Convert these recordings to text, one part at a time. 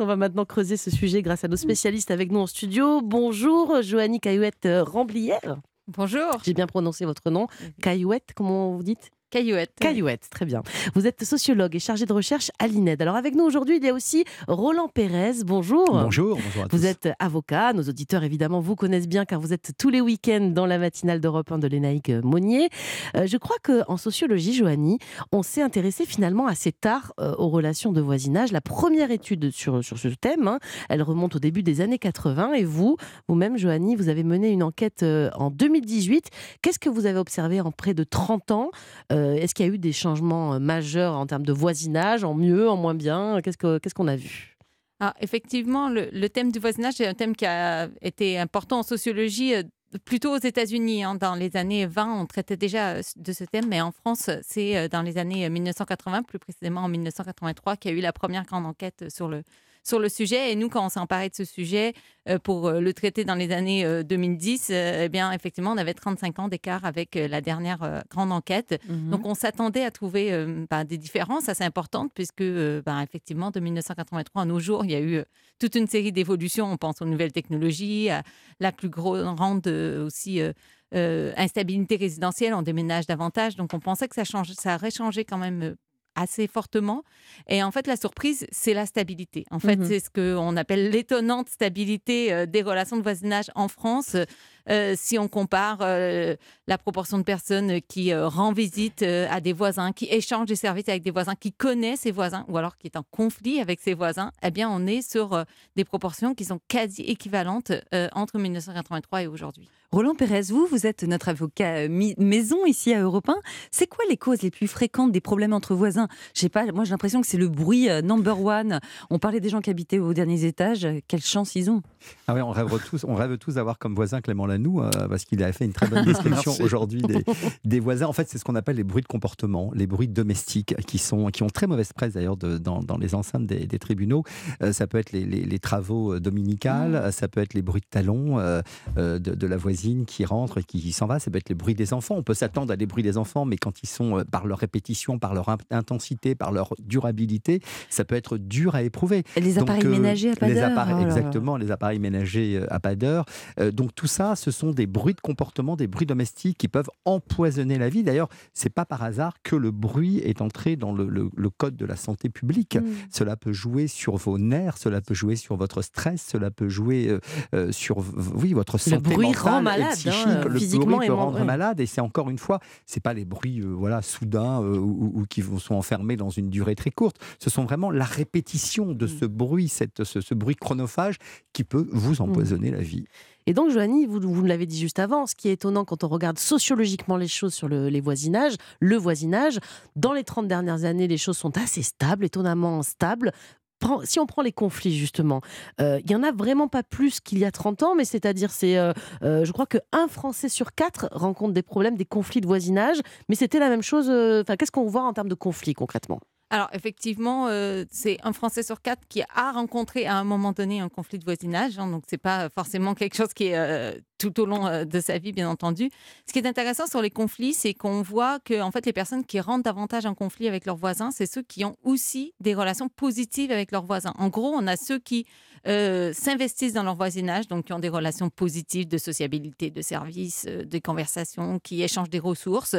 On va maintenant creuser ce sujet grâce à nos spécialistes avec nous en studio. Bonjour, Joannie Caillouette Ramblière. Bonjour. J'ai bien prononcé votre nom. Caillouette, comment vous dites? Caillouette. Caillouette, très bien. Vous êtes sociologue et chargé de recherche à l'INED. Alors avec nous aujourd'hui, il y a aussi Roland Pérez. Bonjour. Bonjour, bonjour à tous. Vous êtes avocat. Nos auditeurs, évidemment, vous connaissent bien car vous êtes tous les week-ends dans la matinale d'Europe 1 de Lénaïque Monnier. Euh, je crois qu'en sociologie, Joanie, on s'est intéressé finalement assez tard euh, aux relations de voisinage. La première étude sur, sur ce thème, hein, elle remonte au début des années 80. Et vous, vous-même, Joanie, vous avez mené une enquête euh, en 2018. Qu'est-ce que vous avez observé en près de 30 ans euh, est-ce qu'il y a eu des changements euh, majeurs en termes de voisinage, en mieux, en moins bien? Qu'est-ce qu'on a vu? Ah, Effectivement, le, thème du voisinage est un thème qui a été important en sociologie euh, plutôt aux États-Unis. Hein. Dans les années 20, on traitait déjà de ce thème, mais en France, c'est dans les années 1980, plus précisément en 1983, qu'il y a eu la première grande enquête sur le, sur le sujet. Et nous, quand on s'est emparé de ce sujet euh, pour euh, le traiter dans les années 2010, euh, eh bien, effectivement, on avait 35 ans d'écart avec la dernière grande enquête. Mhm. Donc, on s'attendait à trouver bah, des différences assez importantes, puisque, bah, effectivement, de 1983 à nos jours, il y a eu toute une série d'évolutions. On pense aux nouvelles technologies, à la plus grande aussi. instabilité résidentielle, on déménage davantage. Donc on pensait que ça, change, ça aurait changé quand même assez fortement. Et en fait, la surprise, c'est la stabilité. En fait, mmh c'est ce qu'on appelle l'étonnante stabilité euh, des relations de voisinage en France. Euh, si on compare euh, la proportion de personnes qui rend visite à des voisins, qui échangent des services avec des voisins, qui connaissent ses voisins, ou alors qui est en conflit avec ses voisins, eh bien, on est sur des proportions qui sont quasi équivalentes entre 1983 et aujourd'hui. Roland Pérez, vous, vous êtes notre avocat maison ici à Europe 1. C'est quoi les causes les plus fréquentes des problèmes entre voisins? Je sais pas, moi j'ai l'impression que c'est le bruit number one. On parlait des gens qui habitaient aux derniers étages. Quelle chance ils ont Ah oui, on rêve tous, on rêve tous d'avoir comme voisin Clément Lanoux, euh, parce qu'il a fait une très bonne description aujourd'hui des, voisins. En fait, c'est ce qu'on appelle les bruits de comportement, les bruits domestiques, qui, sont, qui ont très mauvaise presse d'ailleurs dans, dans, les enceintes des, tribunaux. Euh, ça peut être les, les, travaux euh, dominicales, mmh. ça peut être les bruits de talons de, de, la voisine qui rentre et qui, s'en va, ça peut être les bruits des enfants. On peut s'attendre à des bruits des enfants, mais quand ils sont, par leur répétition, par leur intensité, par leur durabilité, ça peut être dur à éprouver. Les appareils ménagers à pas d'heure. Oh exactement, les appareils ménagers à pas d'heure. donc tout ça, ce sont des bruits de comportement, des bruits domestiques qui peuvent empoisonner la vie. D'ailleurs, c'est pas par hasard que le bruit est entré dans le, code de la santé publique. Mm. Cela peut jouer sur vos nerfs, cela peut jouer sur votre stress, cela peut jouer euh, euh, sur oui votre santé le bruit rend malade, psychique. Hein, le physiquement bruit peut rendre malade et c'est encore une fois, c'est pas les bruits euh, voilà soudains ou, qui sont enfermés dans une durée très courte. Ce sont vraiment la répétition de mm. ce bruit, cette, ce, bruit chronophage qui peut vous mm. empoisonner la vie. Et donc, Joanie, vous, vous l'avez dit juste avant, ce qui est étonnant quand on regarde sociologiquement les choses sur le, les voisinages, le voisinage, dans les 30 dernières années, les choses sont assez stables, étonnamment stables si on prend les conflits justement, euh, il y en a vraiment pas plus qu'il y a 30 ans, mais c'est-à-dire c'est, euh, euh, je crois que un Français sur quatre rencontre des problèmes, des conflits de voisinage, mais c'était la même chose. Qu'est-ce qu'on voit en termes de conflits concrètement? Alors effectivement, euh, c'est un Français sur quatre qui a rencontré à un moment donné un conflit de voisinage. Hein, donc c'est pas forcément quelque chose qui est euh, tout au long euh, de sa vie, bien entendu. Ce qui est intéressant sur les conflits, c'est qu'on voit que en fait les personnes qui rentrent davantage en conflit avec leurs voisins, c'est ceux qui ont aussi des relations positives avec leurs voisins. En gros, on a ceux qui s'investissent dans leur voisinage, donc qui ont des relations positives de sociabilité, de services, de conversations, qui échangent des ressources.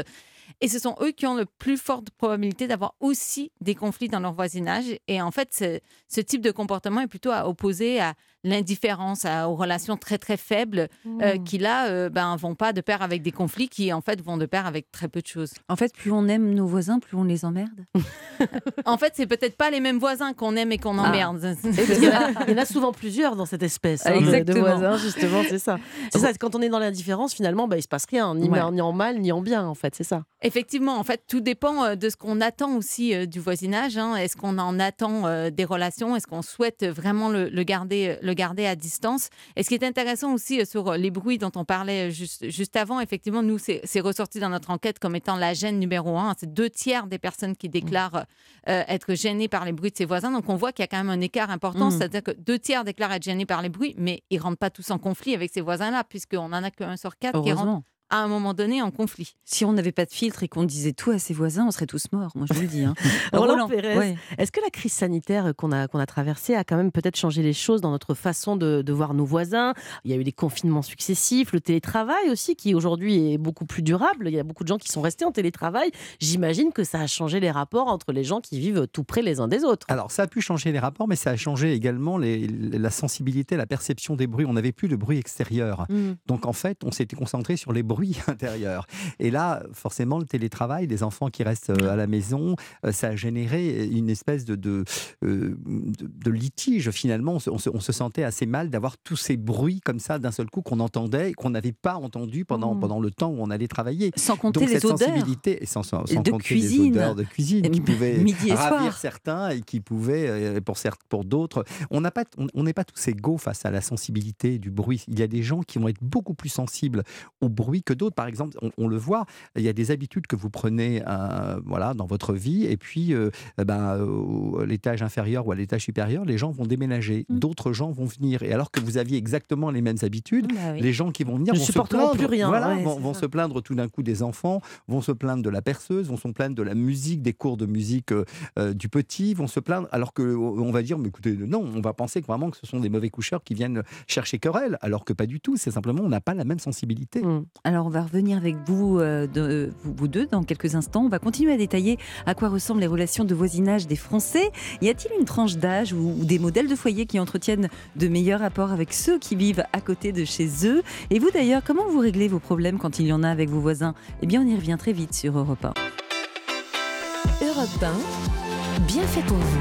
Et ce sont eux qui ont le plus forte probabilité d'avoir aussi des conflits dans leur voisinage. Et en fait, ce, ce type de comportement est plutôt à opposer à l'indifférence, aux relations très très faibles, euh, mmh. qui là, euh, ben, vont pas de pair avec des conflits qui en fait vont de pair avec très peu de choses. En fait, plus on aime nos voisins, plus on les emmerde. en fait, c'est peut-être pas les mêmes voisins qu'on aime et qu'on ah. emmerde. il, y en a souvent plusieurs dans cette espèce hein, de, voisins, justement, c'est ça. C'est ça. Quand on est dans l'indifférence, finalement, ben, il se passe rien, ni, ni en mal ni en bien, en fait, c'est ça. Effectivement, en fait, tout dépend euh, de ce qu'on attend aussi euh, du voisinage. Hein. Est-ce qu'on en attend euh, des relations? Est-ce qu'on souhaite vraiment le, garder, le garder à distance Et ce qui est intéressant aussi sur les bruits dont on parlait juste, juste avant, effectivement, nous, c'est ressorti dans notre enquête comme étant la gêne numéro un. C'est deux tiers des personnes qui déclarent être gênées par les bruits de ses voisins. Donc, on voit qu'il y a quand même un écart important. Mmh. C'est-à-dire que deux tiers déclarent être gênés par les bruits, mais ils ne rentrent pas tous en conflit avec ces voisins-là, puisqu'on n'en a qu'un sur quatre qui rentrent à un moment donné en conflit. Si on n'avait pas de filtre et qu'on disait tout à ses voisins, on serait tous morts, moi je vous le dis. Hein. Roland, Pérez, est-ce que la crise sanitaire qu'on a, qu'on a traversée a quand même peut-être changé les choses dans notre façon de, de, voir nos voisins? Il y a eu des confinements successifs, le télétravail aussi, qui aujourd'hui est beaucoup plus durable. Il y a beaucoup de gens qui sont restés en télétravail. J'imagine que ça a changé les rapports entre les gens qui vivent tout près les uns des autres. Alors ça a pu changer les rapports, mais ça a changé également les, la sensibilité, la perception des bruits. On n'avait plus de bruit extérieur. Mmh. Donc en fait, on s'était concentré sur les bruits intérieurs. Et là, forcément, le télétravail, les enfants qui restent euh, à la maison, euh, ça a généré une espèce de, de, euh, de, litige finalement. On se, on se, sentait assez mal d'avoir tous ces bruits comme ça d'un seul coup qu'on entendait et qu'on n'avait pas entendu pendant, mmh. pendant le temps où on allait travailler. Sans compter les odeurs. Sensibilité, et sans, sans, compter cuisine. les odeurs de cuisine qui pouvaient ravir certains et qui pouvaient, pour, pour d'autres. On n'est pas, on, n'est pas tous égaux face à la sensibilité du bruit. Il y a des gens qui vont être beaucoup plus sensibles au bruit que d'autres. Par exemple, on, le voit, il y a des habitudes que vous prenez euh, voilà, dans votre vie et puis euh, eh ben, à l'étage inférieur ou à l'étage supérieur, les gens vont déménager. Mmh. D'autres gens vont venir. Et alors que vous aviez exactement les mêmes habitudes, bah les gens qui vont venir vont se plaindre. Plus rien, voilà, vont, se plaindre tout d'un coup des enfants, vont se plaindre de la perceuse, vont se plaindre de la musique, des cours de musique euh, du petit, vont se plaindre alors que on va dire, mais écoutez, non, on va penser vraiment que ce sont des mauvais coucheurs qui viennent chercher querelle, alors que pas du tout. C'est simplement on n'a pas la même sensibilité. Mmh. Alors on va revenir avec vous, euh, vous, deux dans quelques instants. On va continuer à détailler à quoi ressemblent les relations de voisinage des Français. Y a-t-il une tranche d'âge ou, des modèles de foyer qui entretiennent de meilleurs rapports avec ceux qui vivent à côté de chez eux? Et vous d'ailleurs, comment vous réglez vos problèmes quand il y en a avec vos voisins? Eh bien, on y revient très vite sur Europe 1. Europe 1, bien fait pour vous.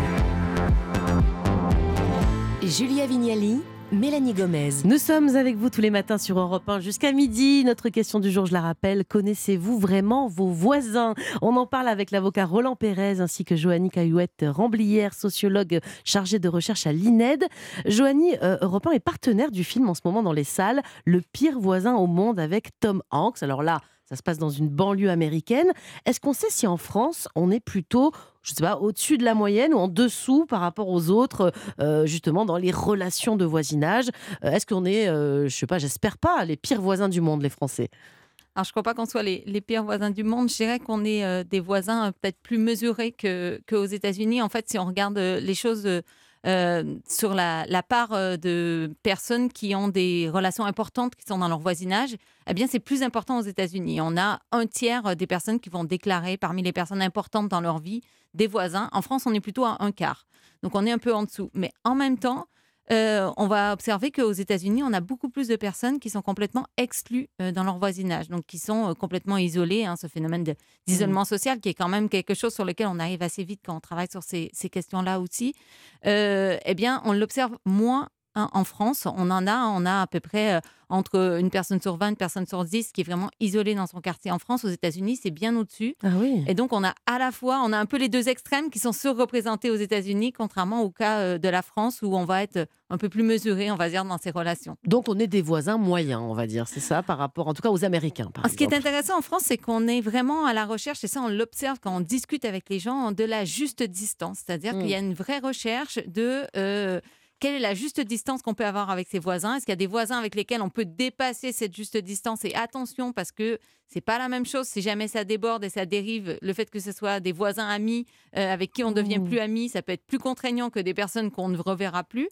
Julia Vignali Mélanie Gomez. Nous sommes avec vous tous les matins sur Europe 1 jusqu'à midi. Notre question du jour, je la rappelle, connaissez-vous vraiment vos voisins? On en parle avec l'avocat Roland Pérez ainsi que Joanny Caillouette Ramblière, sociologue chargée de recherche à l'INED. Joanny, euh, Europe 1 est partenaire du film en ce moment dans les salles, Le pire voisin au monde avec Tom Hanks. Alors là, ça se passe dans une banlieue américaine. Est-ce qu'on sait si en France, on est plutôt, je sais pas, au-dessus de la moyenne ou en dessous par rapport aux autres, euh, justement, dans les relations de voisinage? Euh, Est-ce qu'on est, euh, je sais pas, j'espère pas, les pires voisins du monde, les Français? Alors, je ne crois pas qu'on soit les, pires voisins du monde. Je dirais qu'on est des voisins peut-être plus mesurés qu'aux États-Unis. En fait, si on regarde les choses euh, sur la, part euh, de personnes qui ont des relations importantes qui sont dans leur voisinage, eh bien, c'est plus important aux États-Unis. On a un tiers des personnes qui vont déclarer parmi les personnes importantes dans leur vie des voisins. En France, on est plutôt à un quart. Donc, on est un peu en dessous. Mais en même temps, euh, on va observer qu'aux États-Unis, on a beaucoup plus de personnes qui sont complètement exclues euh, dans leur voisinage, donc qui sont euh, complètement isolées. Hein, ce phénomène d'isolement mmh. social, qui est quand même quelque chose sur lequel on arrive assez vite quand on travaille sur ces, ces questions-là aussi. eh bien, on l'observe moins Hein, en France, on en a, on a à peu près euh, entre une personne sur 20, une personne sur 10 qui est vraiment isolée dans son quartier. En France, aux États-Unis, c'est bien au-dessus. Ah oui. Et donc, on a à la fois, on a un peu les deux extrêmes qui sont surreprésentés aux États-Unis, contrairement au cas euh, de la France où on va être un peu plus mesuré, on va dire, dans ces relations. Donc, on est des voisins moyens, on va dire, c'est ça, par rapport, en tout cas, aux Américains. Ce qui est intéressant en France, c'est qu'on est vraiment à la recherche, et ça, on l'observe quand on discute avec les gens, de la juste distance. C'est-à-dire qu'il y a mmh. une vraie recherche de. Euh, quelle est la juste distance qu'on peut avoir avec ses voisins? Est-ce qu'il y a des voisins avec lesquels on peut dépasser cette juste distance? Et attention, parce que c'est pas la même chose si jamais ça déborde et ça dérive. Le fait que ce soit des voisins amis euh, avec qui on devient mmh. plus amis, ça peut être plus contraignant que des personnes qu'on ne reverra plus.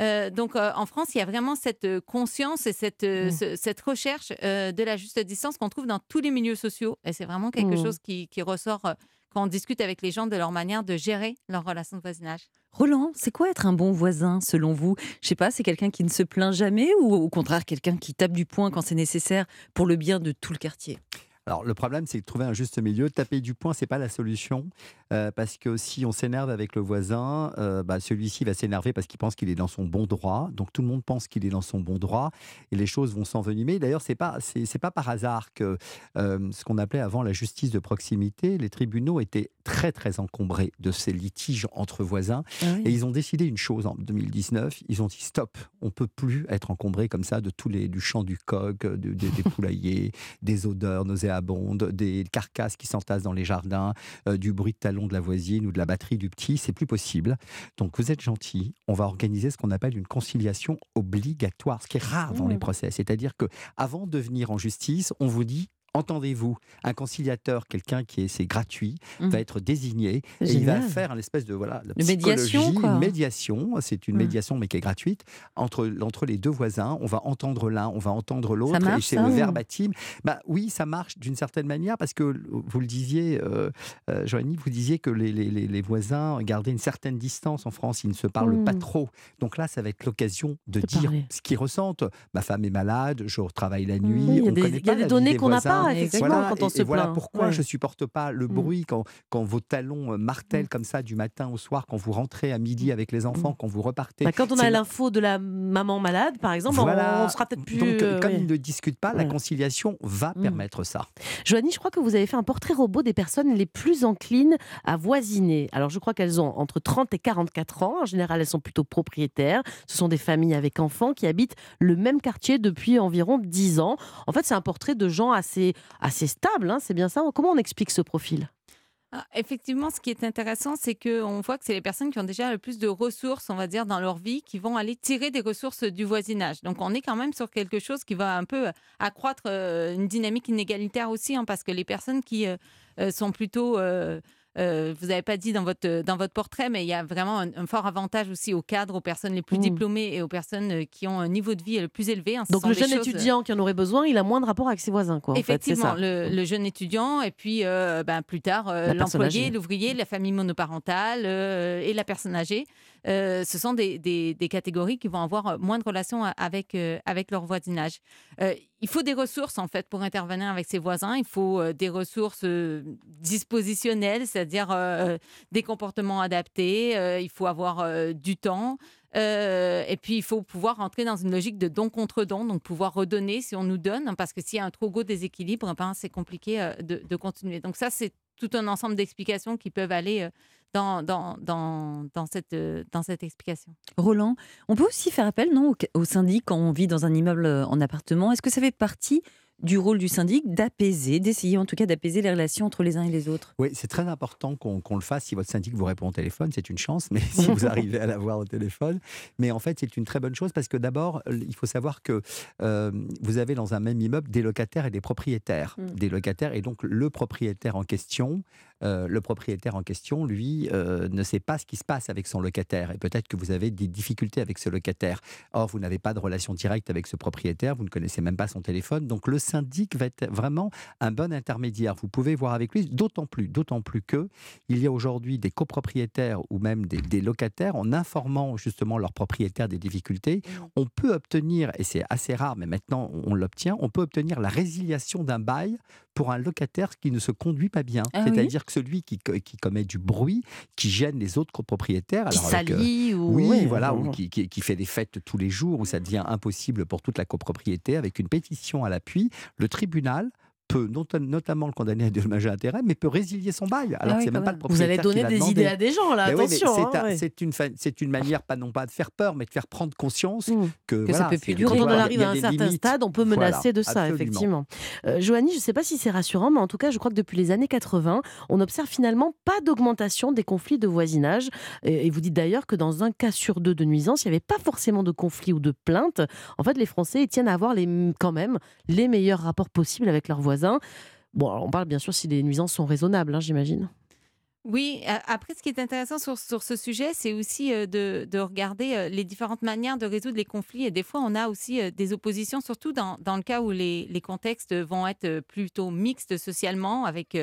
Euh, donc euh, en France, il y a vraiment cette conscience et cette, mmh. cette recherche de la juste distance qu'on trouve dans tous les milieux sociaux. Et c'est vraiment quelque mmh. chose qui, qui ressort quand on discute avec les gens de leur manière de gérer leur relation de voisinage. Roland, c'est quoi être un bon voisin selon vous? Je sais pas, c'est quelqu'un qui ne se plaint jamais ou au contraire quelqu'un qui tape du poing quand c'est nécessaire pour le bien de tout le quartier? Alors le problème, c'est de trouver un juste milieu. Taper du poing, c'est pas la solution, euh, parce que si on s'énerve avec le voisin, euh, bah, celui-ci va s'énerver parce qu'il pense qu'il est dans son bon droit. Donc tout le monde pense qu'il est dans son bon droit, et les choses vont s'envenimer. D'ailleurs, c'est pas c'est pas par hasard que euh, ce qu'on appelait avant la justice de proximité, les tribunaux étaient très très encombrés de ces litiges entre voisins, ah et ils ont décidé une chose en 2019. Ils ont dit stop, on peut plus être encombré comme ça de tous les du chant du coq, des poulaillers, des odeurs nauséabondes abonde, des carcasses qui s'entassent dans les jardins, du bruit de talons de la voisine ou de la batterie du petit, c'est plus possible. Donc vous êtes gentil, on va organiser ce qu'on appelle une conciliation obligatoire, ce qui est rare dans les Mmh. procès. C'est-à-dire que avant de venir en justice, on vous dit Entendez-vous, un conciliateur, quelqu'un qui est c'est gratuit, Mhm. va être désigné et il va faire un espèce de voilà Une médiation, quoi. une médiation. C'est une Ouais. médiation mais qui est gratuite entre entre les deux voisins. On va entendre l'un, on va entendre l'autre. Et c'est le verbatim. Bah oui, ça marche d'une certaine manière parce que vous le disiez, euh, euh, Joanie, vous disiez que les, les- les- voisins gardaient une certaine distance en France. Ils ne se parlent pas Mm. trop. Donc là, ça va être l'occasion de De dire parler. ce qu'ils ressentent. Ma femme est malade, je travaille la nuit. Il y a on des, y a pas des la données qu'on n'a voisins. Pas, effectivement, Voilà, quand on et, se et voilà plaint. pourquoi Ouais. je supporte pas le Mm. bruit quand, quand vos talons euh, martèlent comme ça du matin au soir, quand vous rentrez à midi avec les enfants, quand vous repartez. Bah, quand on a l'info de la maman malade, par exemple, on- Voilà. on sera peut-être plus. Donc, euh, comme ouais. ils ne discutent pas, la conciliation va permettre ça. Joanie, je crois que vous avez fait un portrait robot des personnes les plus enclines à voisiner. Alors, je crois qu'elles ont entre 30 et 44 ans. En général, elles sont plutôt propriétaires. Ce sont des familles avec enfants qui habitent le même quartier depuis environ 10 ans. En fait, c'est un portrait de gens assez, assez stables. hein, c'est bien ça Comment on explique ce profil? Ah, effectivement, ce qui est intéressant, c'est qu'on voit que c'est les personnes qui ont déjà le plus de ressources, on va dire, dans leur vie, qui vont aller tirer des ressources du voisinage. Donc, on est quand même sur quelque chose qui va un peu accroître euh, une dynamique inégalitaire aussi, hein, parce que les personnes qui euh, euh, sont plutôt... euh, euh, vous n'avez pas dit dans votre, dans votre portrait, mais il y a vraiment un, un fort avantage aussi aux cadres, aux personnes les plus Mm. diplômées et aux personnes euh, qui ont un niveau de vie le plus élevé. hein. Donc, le jeune choses- étudiant qui en aurait besoin, il a moins de rapport avec ses voisins. Quoi, en fait, c'est Effectivement, ça. le, le jeune étudiant et puis euh, ben, plus tard euh, l'employé, l'ouvrier, la famille monoparentale euh, et la personne âgée. Euh, ce sont des, catégories qui vont avoir moins de relations avec, euh, avec leur voisinage. Euh, il faut des ressources en fait pour intervenir avec ses voisins. Il faut euh, des ressources euh, dispositionnelles, c'est-à-dire euh, des comportements adaptés. Euh, il faut avoir euh, du temps. Euh, et puis, il faut pouvoir entrer dans une logique de don contre don, donc pouvoir redonner si on nous donne, hein, parce que s'il y a un trop gros déséquilibre, ben, c'est compliqué euh, de, continuer. Donc ça, c'est tout un ensemble d'explications qui peuvent aller euh, dans, dans, dans, dans cette, euh, dans cette explication. Roland, on peut aussi faire appel non, au, au syndic quand on vit dans un immeuble euh, en appartement? Est-ce que ça fait partie du rôle du syndic d'apaiser, d'essayer en tout cas d'apaiser les relations entre les uns et les autres? Oui, c'est très important qu'on le fasse. Si votre syndic vous répond au téléphone, c'est une chance, mais si vous arrivez à l'avoir au téléphone. Mais en fait, c'est une très bonne chose parce que d'abord, il faut savoir que euh, vous avez dans un même immeuble des locataires et des propriétaires. Mm. Des locataires, et donc le propriétaire en question, euh, le propriétaire en question, lui, euh, ne sait pas ce qui se passe avec son locataire. Et peut-être que vous avez des difficultés avec ce locataire. Or, vous n'avez pas de relation directe avec ce propriétaire, vous ne connaissez même pas son téléphone. Donc, le syndic va être vraiment un bon intermédiaire. Vous pouvez voir avec lui, d'autant plus, d'autant plus que il y a aujourd'hui des copropriétaires ou même des, des locataires, en informant justement leurs propriétaires des difficultés, on peut obtenir, et c'est assez rare, mais maintenant on l'obtient, on peut obtenir la résiliation d'un bail pour un locataire qui ne se conduit pas bien. Ah oui C'est-à-dire que celui qui, qui commet du bruit, qui gêne les autres copropriétaires. Qui euh, s'allie ou. oui, ouais, voilà, ou qui, qui- qui fait des fêtes tous les jours, où ça devient impossible pour toute la copropriété, avec une pétition à l'appui, le tribunal peut nota- notamment le condamner à des dommages et intérêts, mais peut résilier son bail. Alors Ah oui, c'est même pas le Vous allez propriétaire qui donner des demandé. idées à des gens, là, oui, attention. c'est hein, ouais. une, manière, pas non pas de faire peur, mais de faire prendre conscience Mm. que, Que ça peut plus durer. Quand on arrive à un certain limites. stade, on peut Voilà, menacer de ça, absolument. effectivement. Euh, Joanie, je ne sais pas si c'est rassurant, mais en tout cas, je crois que depuis les années 80, on observe finalement pas d'augmentation des conflits de voisinage. Et et vous dites d'ailleurs que dans un cas sur deux de nuisance, il n'y avait pas forcément de conflits ou de plaintes. En fait, les Français tiennent à avoir les, quand même les meilleurs rapports possibles avec leurs Bon, on parle bien sûr si les nuisances sont raisonnables, hein, j'imagine. Oui, après, ce qui est intéressant sur, sur ce sujet, c'est aussi euh, de, de regarder euh, les différentes manières de résoudre les conflits. Et des fois, on a aussi euh, des oppositions, surtout dans, dans le cas où les, les contextes vont être plutôt mixtes socialement, avec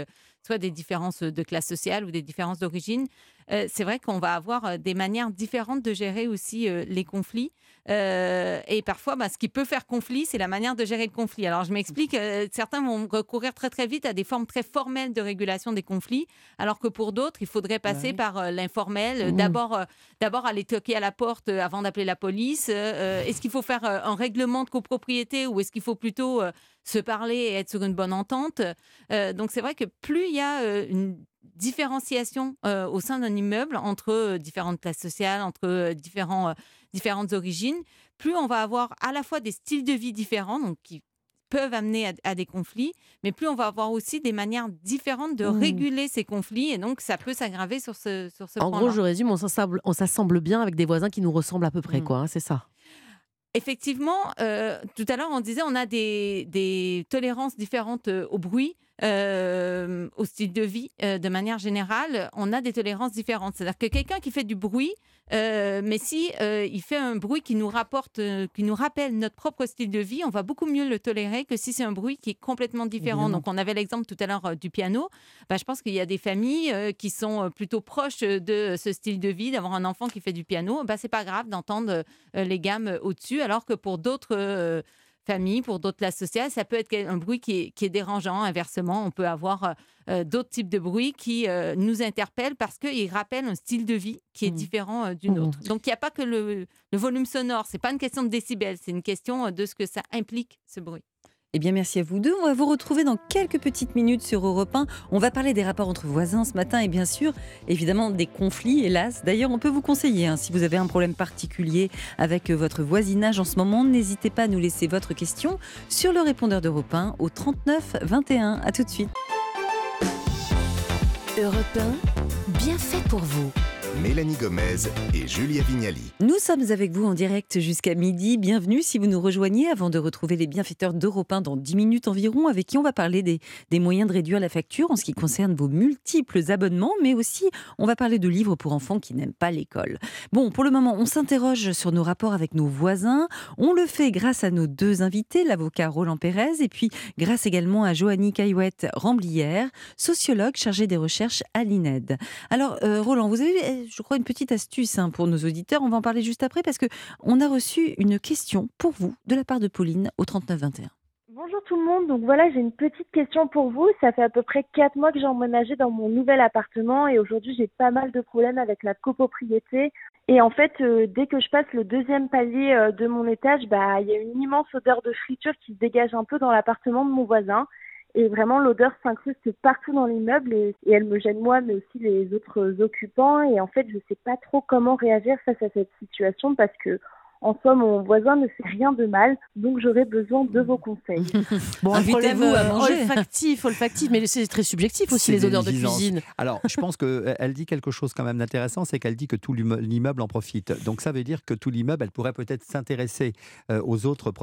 soit des différences de classe sociale ou des différences d'origine. C'est vrai qu'on va avoir des manières différentes de gérer aussi les conflits. Euh, et parfois, bah, ce qui peut faire conflit, c'est la manière de gérer le conflit. Alors, je m'explique, euh, certains vont recourir très très vite à des formes très formelles de régulation des conflits, alors que pour d'autres, il faudrait passer par euh, l'informel. Mmh. D'abord, d'abord aller toquer à la porte avant d'appeler la police. Est-ce qu'il faut faire un règlement de copropriété ou est-ce qu'il faut plutôt se parler et être sur une bonne entente? Euh, Donc, c'est vrai que plus il y a euh, une différenciation euh, au sein d'un immeuble entre euh, différentes classes sociales, entre euh, différents, différentes origines, plus on va avoir à la fois des styles de vie différents, donc qui peuvent amener à, des conflits, mais plus on va avoir aussi des manières différentes de Mmh. réguler ces conflits, et donc ça peut s'aggraver sur ce, sur ce En gros, je résume, on s'assemble, on s'assemble bien avec des voisins qui nous ressemblent à peu près, Mm. quoi. hein, c'est ça. Effectivement, tout à l'heure, on disait on a des, des tolérances différentes au bruit, euh, au style de vie. euh, de manière générale, on a des tolérances différentes. C'est-à-dire que quelqu'un qui fait du bruit, euh, mais si il fait un bruit qui nous rapporte, qui nous rappelle notre propre style de vie, on va beaucoup mieux le tolérer que si c'est un bruit qui est complètement différent. Évidemment. Donc, on avait l'exemple tout à l'heure du piano. Bah, je pense qu'il y a des familles qui sont plutôt proches de ce style de vie, d'avoir un enfant qui fait du piano. Bah, c'est pas grave d'entendre les gammes au-dessus, alors que pour d'autres pour d'autres classes sociales, ça peut être un bruit qui est, qui est dérangeant. Inversement, on peut avoir euh, euh, d'autres types de bruits qui euh, nous interpellent parce qu'ils rappellent un style de vie qui est Mhm. différent euh, d'une Mhm. autre. Donc, il n'y a pas que le, le volume sonore, c'est pas une question de décibels, c'est une question de ce que ça implique, ce bruit. Eh bien, merci à vous deux. On va vous retrouver dans quelques petites minutes sur Europe 1. On va parler des rapports entre voisins ce matin et bien sûr, évidemment, des conflits, hélas. D'ailleurs, on peut vous conseiller, hein, si vous avez un problème particulier avec euh, votre voisinage en ce moment, n'hésitez pas à nous laisser votre question sur le répondeur d'Europe 1 au 39 21. À tout de suite. Europe 1, bien fait pour vous. Mélanie Gomez et Julia Vignali. Nous sommes avec vous en direct jusqu'à midi. Bienvenue si vous nous rejoignez avant de retrouver les bienfaiteurs d'Europe 1 dans 10 minutes environ, avec qui on va parler des, des moyens de réduire la facture en ce qui concerne vos multiples abonnements, mais aussi on va parler de livres pour enfants qui n'aiment pas l'école. Bon, pour le moment, on s'interroge sur nos rapports avec nos voisins. On le fait grâce à nos deux invités, l'avocat Roland Pérez, et puis grâce également à Joanny Caillouette Ramblière, sociologue chargée des recherches à l'INED. Alors, euh, Roland, vous avez, je crois, une petite astuce hein, pour nos auditeurs. On va en parler juste après parce que on a reçu une question pour vous de la part de Pauline au 3921. Bonjour tout le monde, donc voilà j'ai une petite question pour vous. Ça fait à peu près quatre mois que j'ai emménagé dans mon nouvel appartement et aujourd'hui j'ai pas mal de problèmes avec la copropriété. Et en fait, euh, dès que je passe le deuxième palier euh, de mon étage, bah il y a une immense odeur de friture qui se dégage un peu dans l'appartement de mon voisin. Et vraiment, l'odeur s'incruste partout dans l'immeuble et, et elle me gêne moi, mais aussi les autres occupants. Et en fait, je sais pas trop comment réagir face à cette situation parce que, en somme, mon voisin ne fait rien de mal, donc j'aurais besoin de vos conseils. Bon, Invitez-vous à euh, manger. olfactif, olfactif, mais c'est très subjectif aussi les odeurs de cuisine. Alors, je pense qu'elle dit quelque chose quand même d'intéressant, c'est qu'elle dit que tout l'imme- l'immeuble en profite. Donc, ça veut dire que tout l'immeuble, elle pourrait peut-être s'intéresser euh, aux autres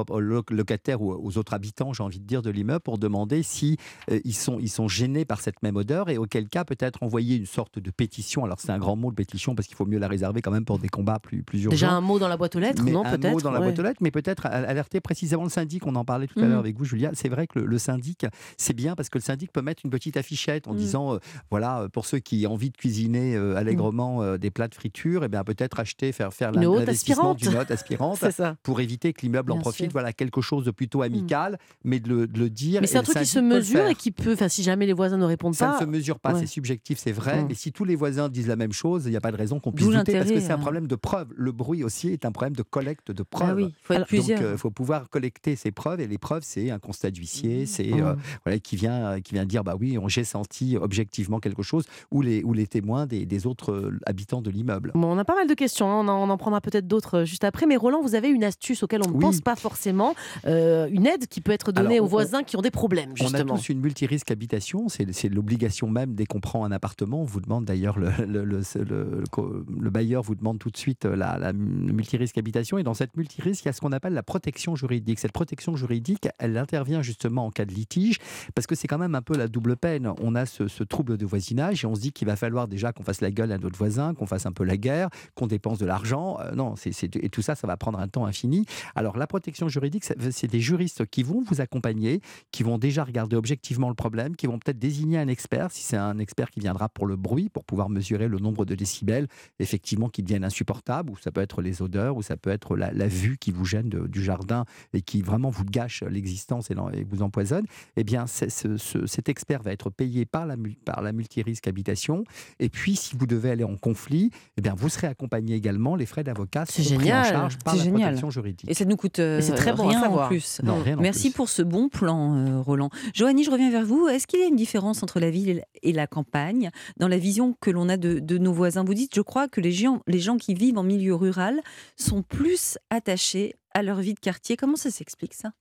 locataires ou aux autres habitants, j'ai envie de dire, de l'immeuble pour demander si euh, ils, sont, ils sont gênés par cette même odeur et auquel cas peut-être envoyer une sorte de pétition. Alors, c'est un grand mot, de pétition, parce qu'il faut mieux la réserver quand même pour des combats plus, plus urgents. Déjà un mot dans la boîte aux lettres, Mais non un mot dans la ouais. boîte aux lettres, mais peut-être al- alerter précisément le syndic. On en parlait tout à Mhm. l'heure avec vous, Julia. C'est vrai que le, le syndic, c'est bien parce que le syndic peut mettre une petite affichette en Mhm. disant, euh, voilà, euh, pour ceux qui ont envie de cuisiner euh, allègrement euh, des plats de friture, et bien peut-être acheter, faire faire l'investissement d'une hotte aspirante ça. pour éviter que l'immeuble en profite. sûr. Voilà, quelque chose de plutôt amical, mais de le, de le dire. Mais c'est un truc qui se mesure et qui peut, enfin si jamais les voisins ne répondent Ça pas, ne se mesure pas, ouais. c'est subjectif, c'est vrai. Mais si tous les voisins disent la même chose, il n'y a pas de raison qu'on puisse douter parce que c'est un euh. problème de preuve. Le bruit aussi est un problème de collecte de preuves. Ah oui, il faut être Alors, plusieurs. Donc, il faut pouvoir collecter ces preuves. Et les preuves, c'est un constat d'huissier, c'est Mmh. euh, voilà, qui, vient, qui vient dire bah oui, on- j'ai senti objectivement quelque chose, ou les, ou les témoins des, des autres euh, habitants de l'immeuble. Bon, on a pas mal de questions, hein. on, en, on en prendra peut-être d'autres euh, juste après. Mais Roland, vous avez une astuce auquel on ne Oui. pense pas forcément, euh, une aide qui peut être donnée Alors, aux voisins qui ont des problèmes, On a justement. tous une multirisque habitation, c'est c'est l'obligation même dès qu'on prend un appartement. On vous demande d'ailleurs, le, le, le, le- le- le bailleur vous demande tout de suite la, la multirisque habitation. Et dans cette multirisque, il y a ce qu'on appelle la protection juridique. Cette protection juridique, elle intervient justement en cas de litige, parce que c'est quand même un peu la double peine. On a ce, trouble de voisinage et on se dit qu'il va falloir déjà qu'on fasse la gueule à notre voisin, qu'on fasse un peu la guerre, qu'on dépense de l'argent. Euh, non, et tout ça, ça va prendre un temps infini. Alors la protection juridique, c'est des juristes qui vont vous accompagner, qui vont déjà regarder objectivement le problème, qui vont peut-être désigner un expert, si c'est un expert qui viendra pour le bruit, pour pouvoir mesurer le nombre de décibels, effectivement, qui deviennent insupportables, ou ça peut être les odeurs, ou ça peut être la, la vue qui vous gêne de- du jardin et qui vraiment vous gâche l'existence et, vous empoisonne. Eh bien, c'est- ce- ce- cet expert va être payé par la, par la multirisque habitation. Et puis, si vous devez aller en conflit, eh bien, vous serez accompagné également. Les frais d'avocat sont pris en charge par la génial. protection juridique. Et ça nous coûte euh, Et c'est très bon à rien en savoir. plus. Non, rien en Merci plus. pour ce bon plan, euh, Roland. Joanie, je reviens vers vous. Est-ce qu'il y a une différence entre la ville et la campagne? Dans la vision que l'on a de, de nos voisins Vous dites, je crois que les gens, les gens qui vivent en milieu rural sont plus attachés à leur vie de quartier. Comment ça s'explique ça?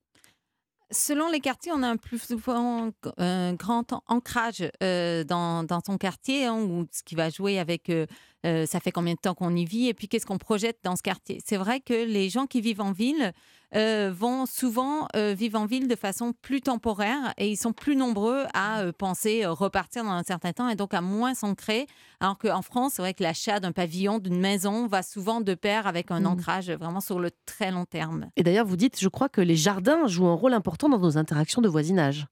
Selon les quartiers, on a un plus souvent un grand ancrage euh, dans, dans, son quartier, hein, ce qui va jouer avec euh, euh, ça fait combien de temps qu'on y vit et puis qu'est-ce qu'on projette dans ce quartier? C'est vrai que les gens qui vivent en ville vont souvent vivre en ville de façon plus temporaire et ils sont plus nombreux à penser repartir dans un certain temps et donc à moins s'ancrer. Alors qu'en France, c'est vrai que l'achat d'un pavillon, d'une maison va souvent de pair avec un mmh. ancrage vraiment sur le très long terme. Et d'ailleurs, vous dites, je crois que les jardins jouent un rôle important dans nos interactions de voisinage.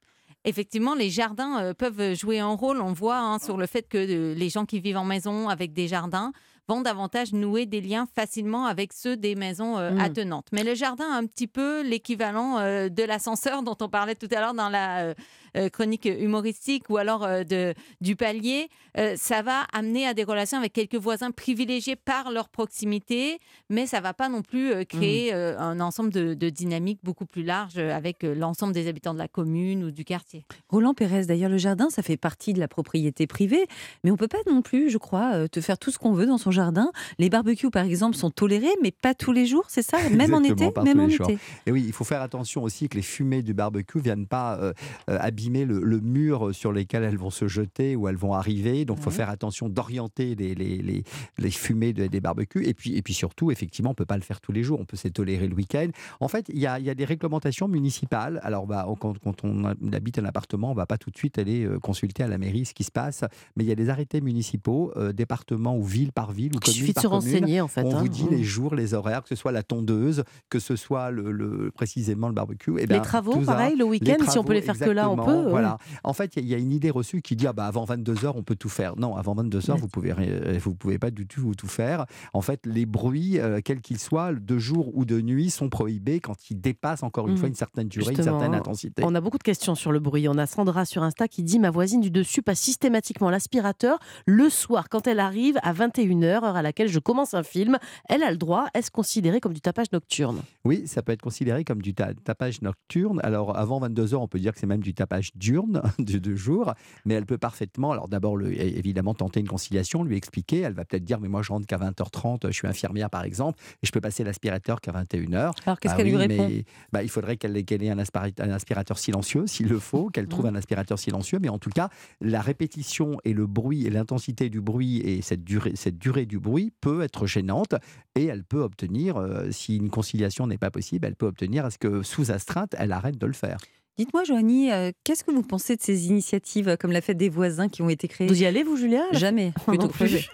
Effectivement, les jardins euh, peuvent jouer un rôle. On voit hein, sur le fait que euh, les gens qui vivent en maison avec des jardins vont davantage nouer des liens facilement avec ceux des maisons euh, mmh. attenantes. Mais le jardin a un petit peu l'équivalent de l'ascenseur dont on parlait tout à l'heure dans la euh, chronique humoristique ou alors euh, de, du palier, euh, ça va amener à des relations avec quelques voisins privilégiés par leur proximité, mais ça va pas non plus créer mmh. un ensemble de, de dynamiques beaucoup plus large avec l'ensemble des habitants de la commune ou du quartier. Roland Pérez, d'ailleurs, le jardin, ça fait partie de la propriété privée, mais on peut pas non plus, je crois, te faire tout ce qu'on veut dans son jardin. Les barbecues, par exemple, sont tolérés, mais pas tous les jours, c'est ça? Même en été? Même en été? Et oui, il faut faire attention aussi que les fumées du barbecue viennent pas habiller le, mur sur lequel elles vont se jeter ou elles vont arriver. Donc, il faut faire attention d'orienter les, les, les, fumées des barbecues. Et puis, et puis surtout, effectivement, on ne peut pas le faire tous les jours. On peut s'étolérer le week-end. En fait, il y a, y a, des réglementations municipales. Alors, bah, quand, quand, on habite un appartement, on ne va pas tout de suite aller euh, consulter à la mairie ce qui se passe. Mais il y a des arrêtés municipaux, euh, département ou ville par ville ou commune il suffit de se renseigner, en fait. On vous hein. dit les jours, les horaires, que ce soit la tondeuse, que ce soit le, précisément le barbecue. Et eh les travaux, pareil, le week-end, si on peut les faire que là, on peut. Voilà. En fait, il y, a une idée reçue qui dit ah bah avant 22 h on peut tout faire. Non, avant 22 h vous pouvez vous pouvez pas du tout tout faire. En fait, les bruits, euh, quels qu'ils soient, de jour ou de nuit, sont prohibés quand ils dépassent encore une fois mmh. une certaine durée, une certaine intensité. On a beaucoup de questions sur le bruit. On a Sandra sur Insta qui dit ma voisine du dessus passe systématiquement l'aspirateur le soir quand elle arrive à 21h, heure à laquelle je commence un film. Elle a le droit. Est-ce considéré comme du tapage nocturne? Oui, ça peut être considéré comme du tapage nocturne. Alors avant 22 h on peut dire que c'est même du tapage diurne. de deux jours, mais elle peut parfaitement, alors d'abord, évidemment, tenter une conciliation, lui expliquer. Elle va peut-être dire, mais moi, je rentre qu'à 20h30, je suis infirmière, par exemple, et je peux passer l'aspirateur qu'à 21h. Alors, qu'est-ce bah qu'elle lui répond? bah, Il faudrait qu'elle ait un, aspirateur silencieux, s'il le faut, qu'elle trouve mmh. un aspirateur silencieux, mais en tout cas, la répétition et le bruit et l'intensité du bruit et cette durée, cette durée du bruit peut être gênante et elle peut obtenir, euh, si une conciliation n'est pas possible, elle peut obtenir à ce que sous astreinte, elle arrête de le faire. Dites-moi, Joanie, euh, qu'est-ce que vous pensez de ces initiatives euh, comme la fête des voisins qui ont été créées Vous y allez, vous, Julia Jamais. Plutôt plus.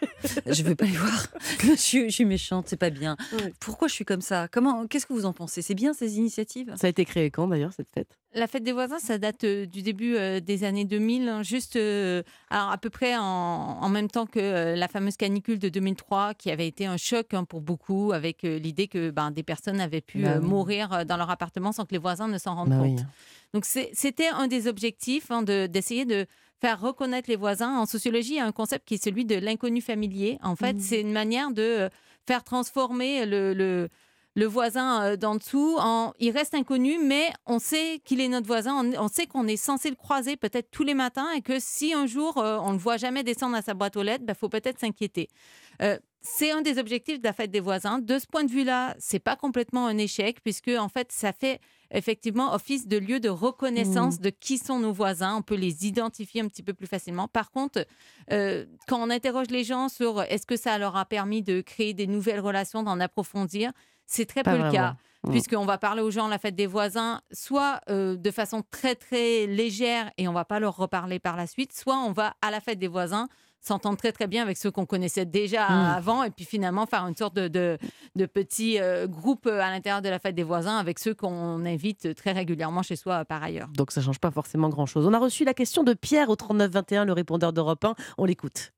je veux pas les voir. Je suis, je suis méchante, c'est pas bien. Pourquoi je suis comme ça? Comment Qu'est-ce que vous en pensez? C'est bien ces initiatives? Ça a été créé quand d'ailleurs cette fête? La fête des voisins, ça date euh, du début des années 2000, hein, juste alors à peu près en, même temps que la fameuse canicule de 2003, qui avait été un choc hein, pour beaucoup, avec l'idée que ben, des personnes avaient pu bah mourir dans leur appartement sans que les voisins ne s'en rendent bah compte. Donc c'était un des objectifs hein, d'essayer de, faire reconnaître les voisins. En sociologie, il y a un concept qui est celui de l'inconnu familier. En fait, mmh. c'est une manière de euh, faire transformer le, le, voisin euh, d'en dessous. En, il reste inconnu, mais on sait qu'il est notre voisin. On, sait qu'on est censé le croiser peut-être tous les matins et que si un jour euh, on ne le voit jamais descendre à sa boîte aux lettres, il bah, faut peut-être s'inquiéter. c'est un des objectifs de la fête des voisins. De ce point de vue-là, c'est pas complètement un échec puisque en fait, ça fait effectivement office de lieu de reconnaissance mmh. de qui sont nos voisins. On peut les identifier un petit peu plus facilement. Par contre, euh, quand on interroge les gens sur est-ce que ça leur a permis de créer des nouvelles relations, d'en approfondir, c'est très peu le cas. Mmh. Puisqu'on va parler aux gens à la fête des voisins, soit euh, de façon très très légère et on va pas leur reparler par la suite, soit on va à la fête des voisins s'entendre très très bien avec ceux qu'on connaissait déjà mmh. avant et puis finalement faire une sorte de, de, de petit euh, groupe euh, à l'intérieur de la fête des voisins avec ceux qu'on invite très régulièrement chez soi par ailleurs. Donc ça change pas forcément grand-chose. On a reçu la question de Pierre au 3921, le répondeur d'Europe 1. On l'écoute.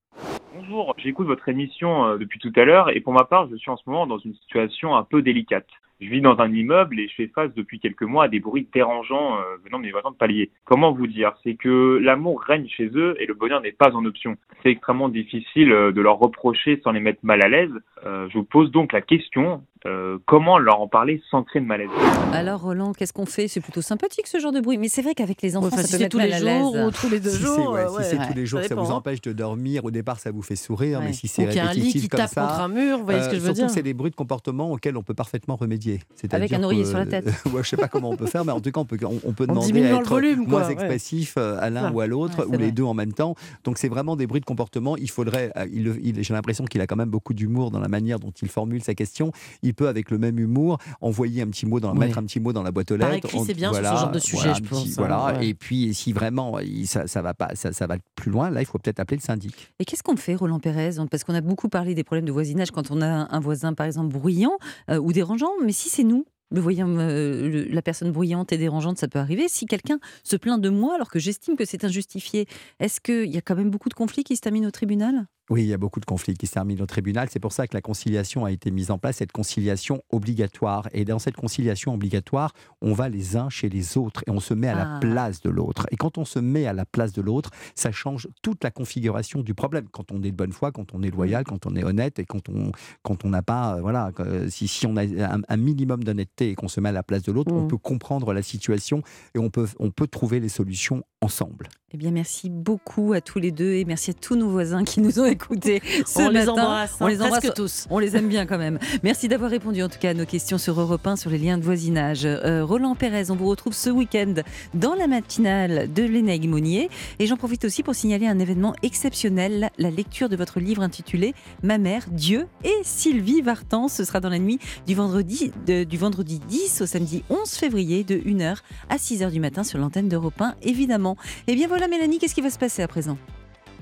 Bonjour, j'écoute votre émission depuis tout à l'heure et pour ma part, je suis en ce moment dans une situation un peu délicate. Je vis dans un immeuble et je fais face depuis quelques mois à des bruits dérangeants euh, venant de mes voisins de palier. Comment vous dire? C'est que l'amour règne chez eux et le bonheur n'est pas en option. C'est extrêmement difficile euh, de leur reprocher sans les mettre mal à l'aise. Euh, je vous pose donc la question euh, comment leur en parler sans créer de malaise Alors Roland, qu'est-ce qu'on fait? C'est plutôt sympathique ce genre de bruit, mais c'est vrai qu'avec les enfants, Enfin, ça si peut c'est mettre tous les jours ou tous les deux Si c'est jours, ouais, euh, si ouais. c'est tous les jours, Ça ça, vous hein. empêche de dormir. Au départ, ça vous fait sourire, Ouais. mais si c'est a un lit répétitif qui comme tape ça, contre un mur, vous voyez ce que euh, je veux surtout dire que c'est des bruits de comportement auxquels on peut parfaitement remédier. C'est-à-dire Avec un oreiller que- sur la tête. ouais, je sais pas comment on peut faire, mais en tout cas, on peut, on, on demander diminuant à être volume, quoi, moins expressif à l'un ou à l'autre, ou les deux en même temps. Donc c'est vraiment des bruits de comportement. Il faudrait, j'ai l'impression qu'il a quand même beaucoup d'humour dans la manière dont il formule sa question. Il peut, avec le même humour, envoyer un petit mot, dans, Ouais. mettre un petit mot dans la boîte aux Par lettres. On- c'est bien sur ce genre de sujet, voilà, je petit- pense, hein, Voilà. ouais. Et puis, si vraiment il- ça, ça va pas, ça, ça va plus loin, là, il faut peut-être appeler le syndic. Et qu'est-ce qu'on fait, Roland Pérez? Parce qu'on a beaucoup parlé des problèmes de voisinage quand on a un voisin, par exemple, bruyant euh, ou dérangeant. Mais si c'est nous, le voyant, euh, le- la personne bruyante et dérangeante, ça peut arriver. Si quelqu'un se plaint de moi alors que j'estime que c'est injustifié, est-ce qu'il y a quand même beaucoup de conflits qui se terminent au tribunal? Oui, il y a beaucoup de conflits qui se terminent au tribunal. C'est pour ça que la conciliation a été mise en place, cette conciliation obligatoire. Et dans cette conciliation obligatoire, on va les uns chez les autres et on se met à Ah. la place de l'autre. Et quand on se met à la place de l'autre, ça change toute la configuration du problème. Quand on est de bonne foi, quand on est loyal, quand on est honnête et quand on quand on n'a pas, euh, voilà, que- si, si on a un, un minimum d'honnêteté et qu'on se met à la place de l'autre, on Mm. peut comprendre la situation et on peut on peut trouver les solutions ensemble. Eh bien, merci beaucoup à tous les deux et merci à tous nos voisins qui nous ont écoutés ce On les embrasse, On hein, les embrasse tous. On les aime bien quand même. Merci d'avoir répondu en tout cas à nos questions sur Europe 1 sur les liens de voisinage. Euh, Roland Pérez, on vous retrouve ce week-end dans la matinale de Lénaïque Monnier. Et j'en profite aussi pour signaler un événement exceptionnel, la lecture de votre livre intitulé Ma mère, Dieu et Sylvie Vartan. Ce sera dans la nuit du vendredi, de- du vendredi 10 au samedi 11 février de 1h à 6h du matin sur l'antenne d'Europe 1, évidemment. Et bien voilà Mélanie, qu'est-ce qui va se passer à présent?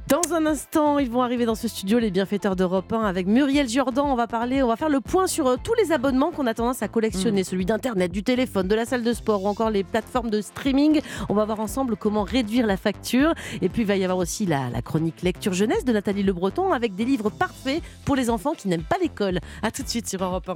Dans un instant, ils vont arriver dans ce studio, les bienfaiteurs d'Europe 1, avec Muriel Jordan. On va parler, on va faire le point sur euh, tous les abonnements qu'on a tendance à collectionner, celui d'Internet, du téléphone, de la salle de sport ou encore les plateformes de streaming. On va voir ensemble comment réduire la facture. Et puis, il va y avoir aussi la, la chronique lecture jeunesse de Nathalie Le Breton avec des livres parfaits pour les enfants qui n'aiment pas l'école. À tout de suite sur Europe 1.